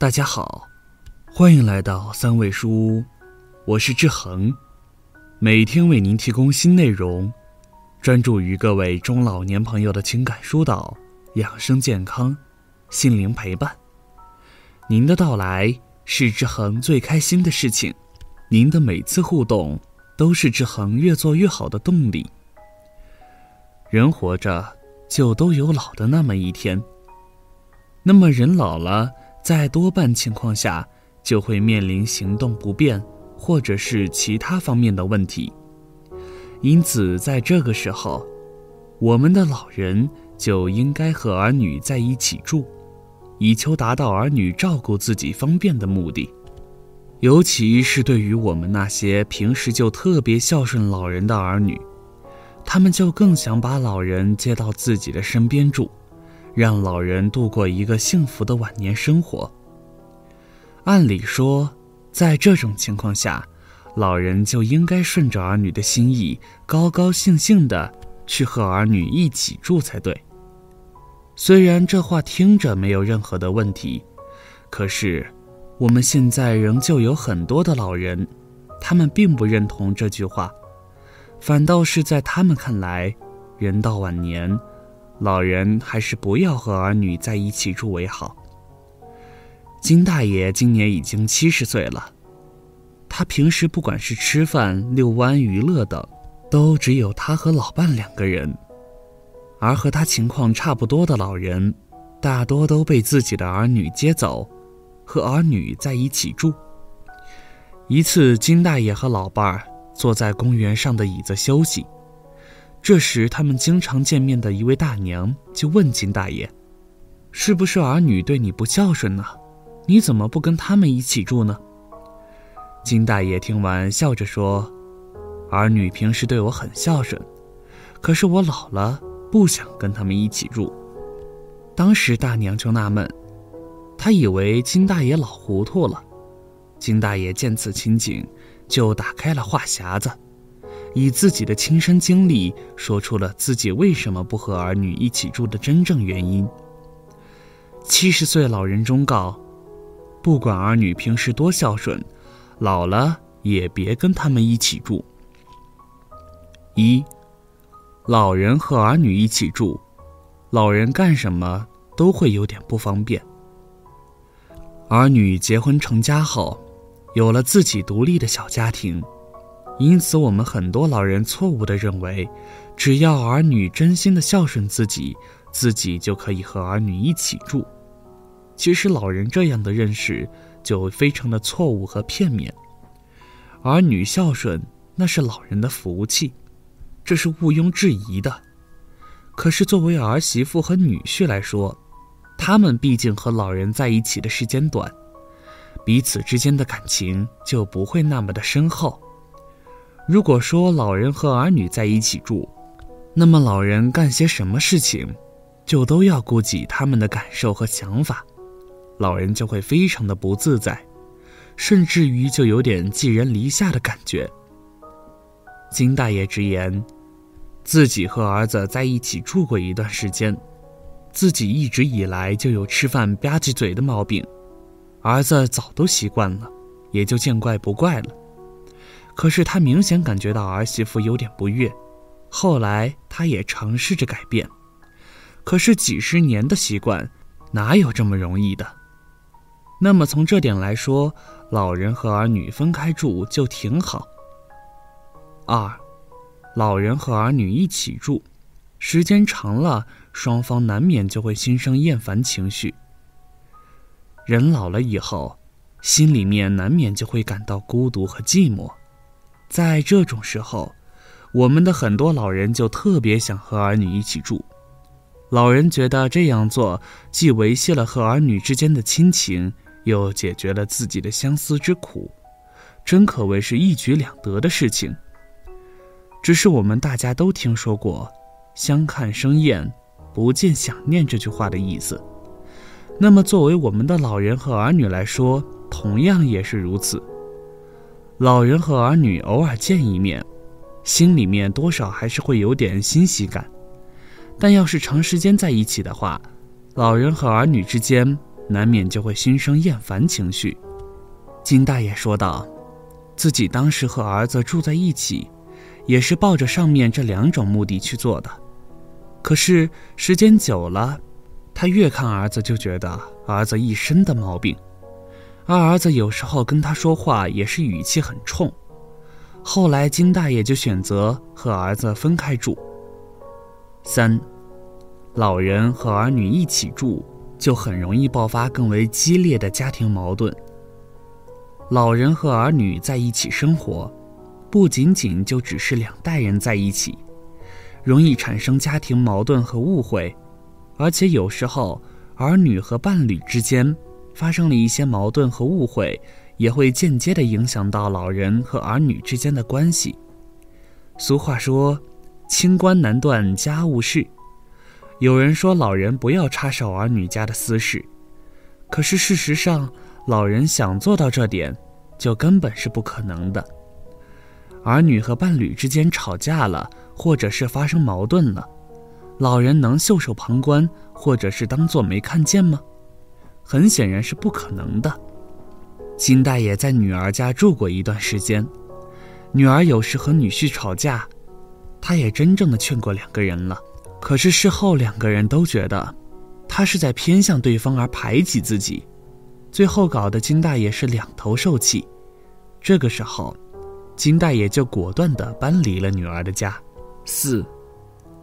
大家好，欢迎来到三味书屋，我是志恒，每天为您提供新内容，专注于各位中老年朋友的情感疏导、养生健康、心灵陪伴。您的到来是志恒最开心的事情，您的每次互动都是志恒越做越好的动力。人活着就都有老的那么一天。那么人老了，在多半情况下就会面临行动不便，或者是其他方面的问题。因此，在这个时候，我们的老人就应该和儿女在一起住，以求达到儿女照顾自己方便的目的。尤其是对于我们那些平时就特别孝顺老人的儿女，他们就更想把老人接到自己的身边住。让老人度过一个幸福的晚年生活。按理说，在这种情况下，老人就应该顺着儿女的心意，高高兴兴的去和儿女一起住才对。虽然这话听着没有任何的问题，可是我们现在仍旧有很多的老人，他们并不认同这句话，反倒是在他们看来，人到晚年。老人还是不要和儿女在一起住为好。金大爷今年已经七十岁了，他平时不管是吃饭、遛弯、娱乐等，都只有他和老伴两个人。而和他情况差不多的老人，大多都被自己的儿女接走，和儿女在一起住。一次，金大爷和老伴儿坐在公园上的椅子休息。这时，他们经常见面的一位大娘就问金大爷：“是不是儿女对你不孝顺呢？你怎么不跟他们一起住呢？”金大爷听完，笑着说：“儿女平时对我很孝顺，可是我老了不想跟他们一起住。”当时大娘就纳闷，她以为金大爷老糊涂了。金大爷见此情景，就打开了话匣子。以自己的亲身经历说出了自己为什么不和儿女一起住的真正原因。七十岁老人忠告：不管儿女平时多孝顺，老了也别跟他们一起住。一，老人和儿女一起住，老人干什么都会有点不方便。儿女结婚成家后，有了自己独立的小家庭。因此，我们很多老人错误地认为，只要儿女真心的孝顺自己，自己就可以和儿女一起住。其实，老人这样的认识就非常的错误和片面。儿女孝顺那是老人的福气，这是毋庸置疑的。可是，作为儿媳妇和女婿来说，他们毕竟和老人在一起的时间短，彼此之间的感情就不会那么的深厚。如果说老人和儿女在一起住，那么老人干些什么事情，就都要顾及他们的感受和想法，老人就会非常的不自在，甚至于就有点寄人篱下的感觉。金大爷直言，自己和儿子在一起住过一段时间，自己一直以来就有吃饭吧唧嘴的毛病，儿子早都习惯了，也就见怪不怪了。可是他明显感觉到儿媳妇有点不悦，后来他也尝试着改变，可是几十年的习惯，哪有这么容易的？那么从这点来说，老人和儿女分开住就挺好。二，老人和儿女一起住，时间长了，双方难免就会心生厌烦情绪。人老了以后，心里面难免就会感到孤独和寂寞。在这种时候，我们的很多老人就特别想和儿女一起住。老人觉得这样做既维系了和儿女之间的亲情，又解决了自己的相思之苦，真可谓是一举两得的事情。只是我们大家都听说过“相看生厌，不见想念”这句话的意思。那么，作为我们的老人和儿女来说，同样也是如此。老人和儿女偶尔见一面，心里面多少还是会有点欣喜感。但要是长时间在一起的话，老人和儿女之间难免就会心生厌烦情绪。金大爷说道：“自己当时和儿子住在一起，也是抱着上面这两种目的去做的。可是时间久了，他越看儿子就觉得儿子一身的毛病，二儿子有时候跟他说话也是语气很冲。后来金大爷就选择和儿子分开住。三，老人和儿女一起住，就很容易爆发更为激烈的家庭矛盾。”老人和儿女在一起生活，不仅仅就只是两代人在一起，容易产生家庭矛盾和误会，而且有时候儿女和伴侣之间发生了一些矛盾和误会，也会间接的影响到老人和儿女之间的关系。俗话说：“清官难断家务事。”有人说老人不要插手儿女家的私事，可是事实上。老人想做到这点，就根本是不可能的。儿女和伴侣之间吵架了，或者是发生矛盾了，老人能袖手旁观，或者是当做没看见吗？很显然是不可能的。金大爷在女儿家住过一段时间，女儿有时和女婿吵架，他也真正的劝过两个人了，可是事后两个人都觉得，他是在偏向对方而排挤自己。最后搞得金大爷是两头受气，这个时候，金大爷就果断地搬离了女儿的家。四，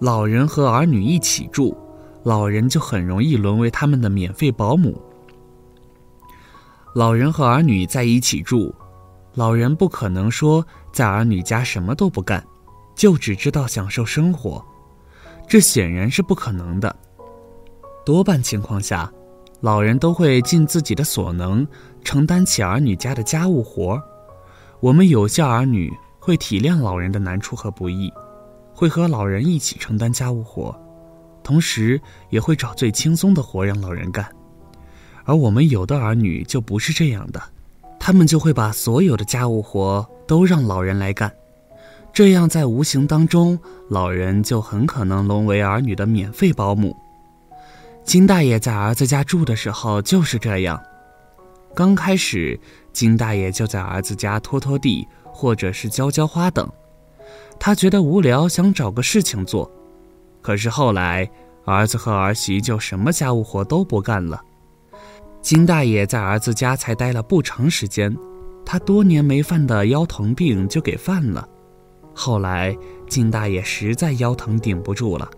老人和儿女一起住，老人就很容易沦为他们的免费保姆。老人和儿女在一起住，老人不可能说在儿女家什么都不干，就只知道享受生活，这显然是不可能的。多半情况下。老人都会尽自己的所能承担起儿女家的家务活，我们有些儿女会体谅老人的难处和不易，会和老人一起承担家务活，同时也会找最轻松的活让老人干。而我们有的儿女就不是这样的，他们就会把所有的家务活都让老人来干，这样在无形当中，老人就很可能沦为儿女的免费保姆。金大爷在儿子家住的时候就是这样。刚开始，金大爷就在儿子家拖拖地，或者是浇浇花等。他觉得无聊，想找个事情做。可是后来，儿子和儿媳就什么家务活都不干了。金大爷在儿子家才待了不长时间，他多年没犯的腰疼病就给犯了。后来，金大爷实在腰疼顶不住了。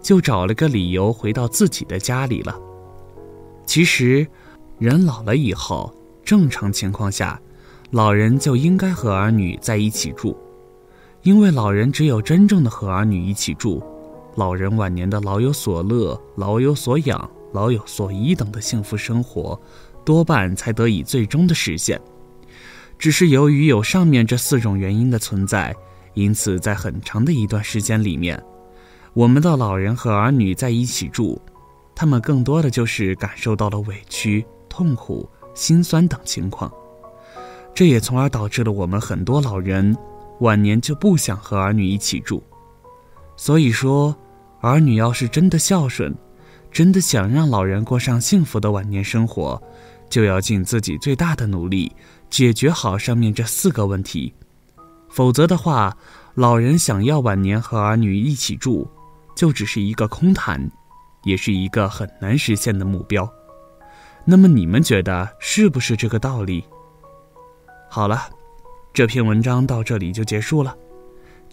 就找了个理由回到自己的家里了。其实，人老了以后，正常情况下，老人就应该和儿女在一起住，因为老人只有真正的和儿女一起住，老人晚年的老有所乐、老有所养、老有所依等的幸福生活，多半才得以最终的实现。只是由于有上面这四种原因的存在，因此在很长的一段时间里面。我们的老人和儿女在一起住，他们更多的就是感受到了委屈、痛苦、心酸等情况，这也从而导致了我们很多老人晚年就不想和儿女一起住。所以说，儿女要是真的孝顺，真的想让老人过上幸福的晚年生活，就要尽自己最大的努力解决好上面这四个问题，否则的话，老人想要晚年和儿女一起住。就只是一个空谈，也是一个很难实现的目标。那么你们觉得是不是这个道理？好了，这篇文章到这里就结束了。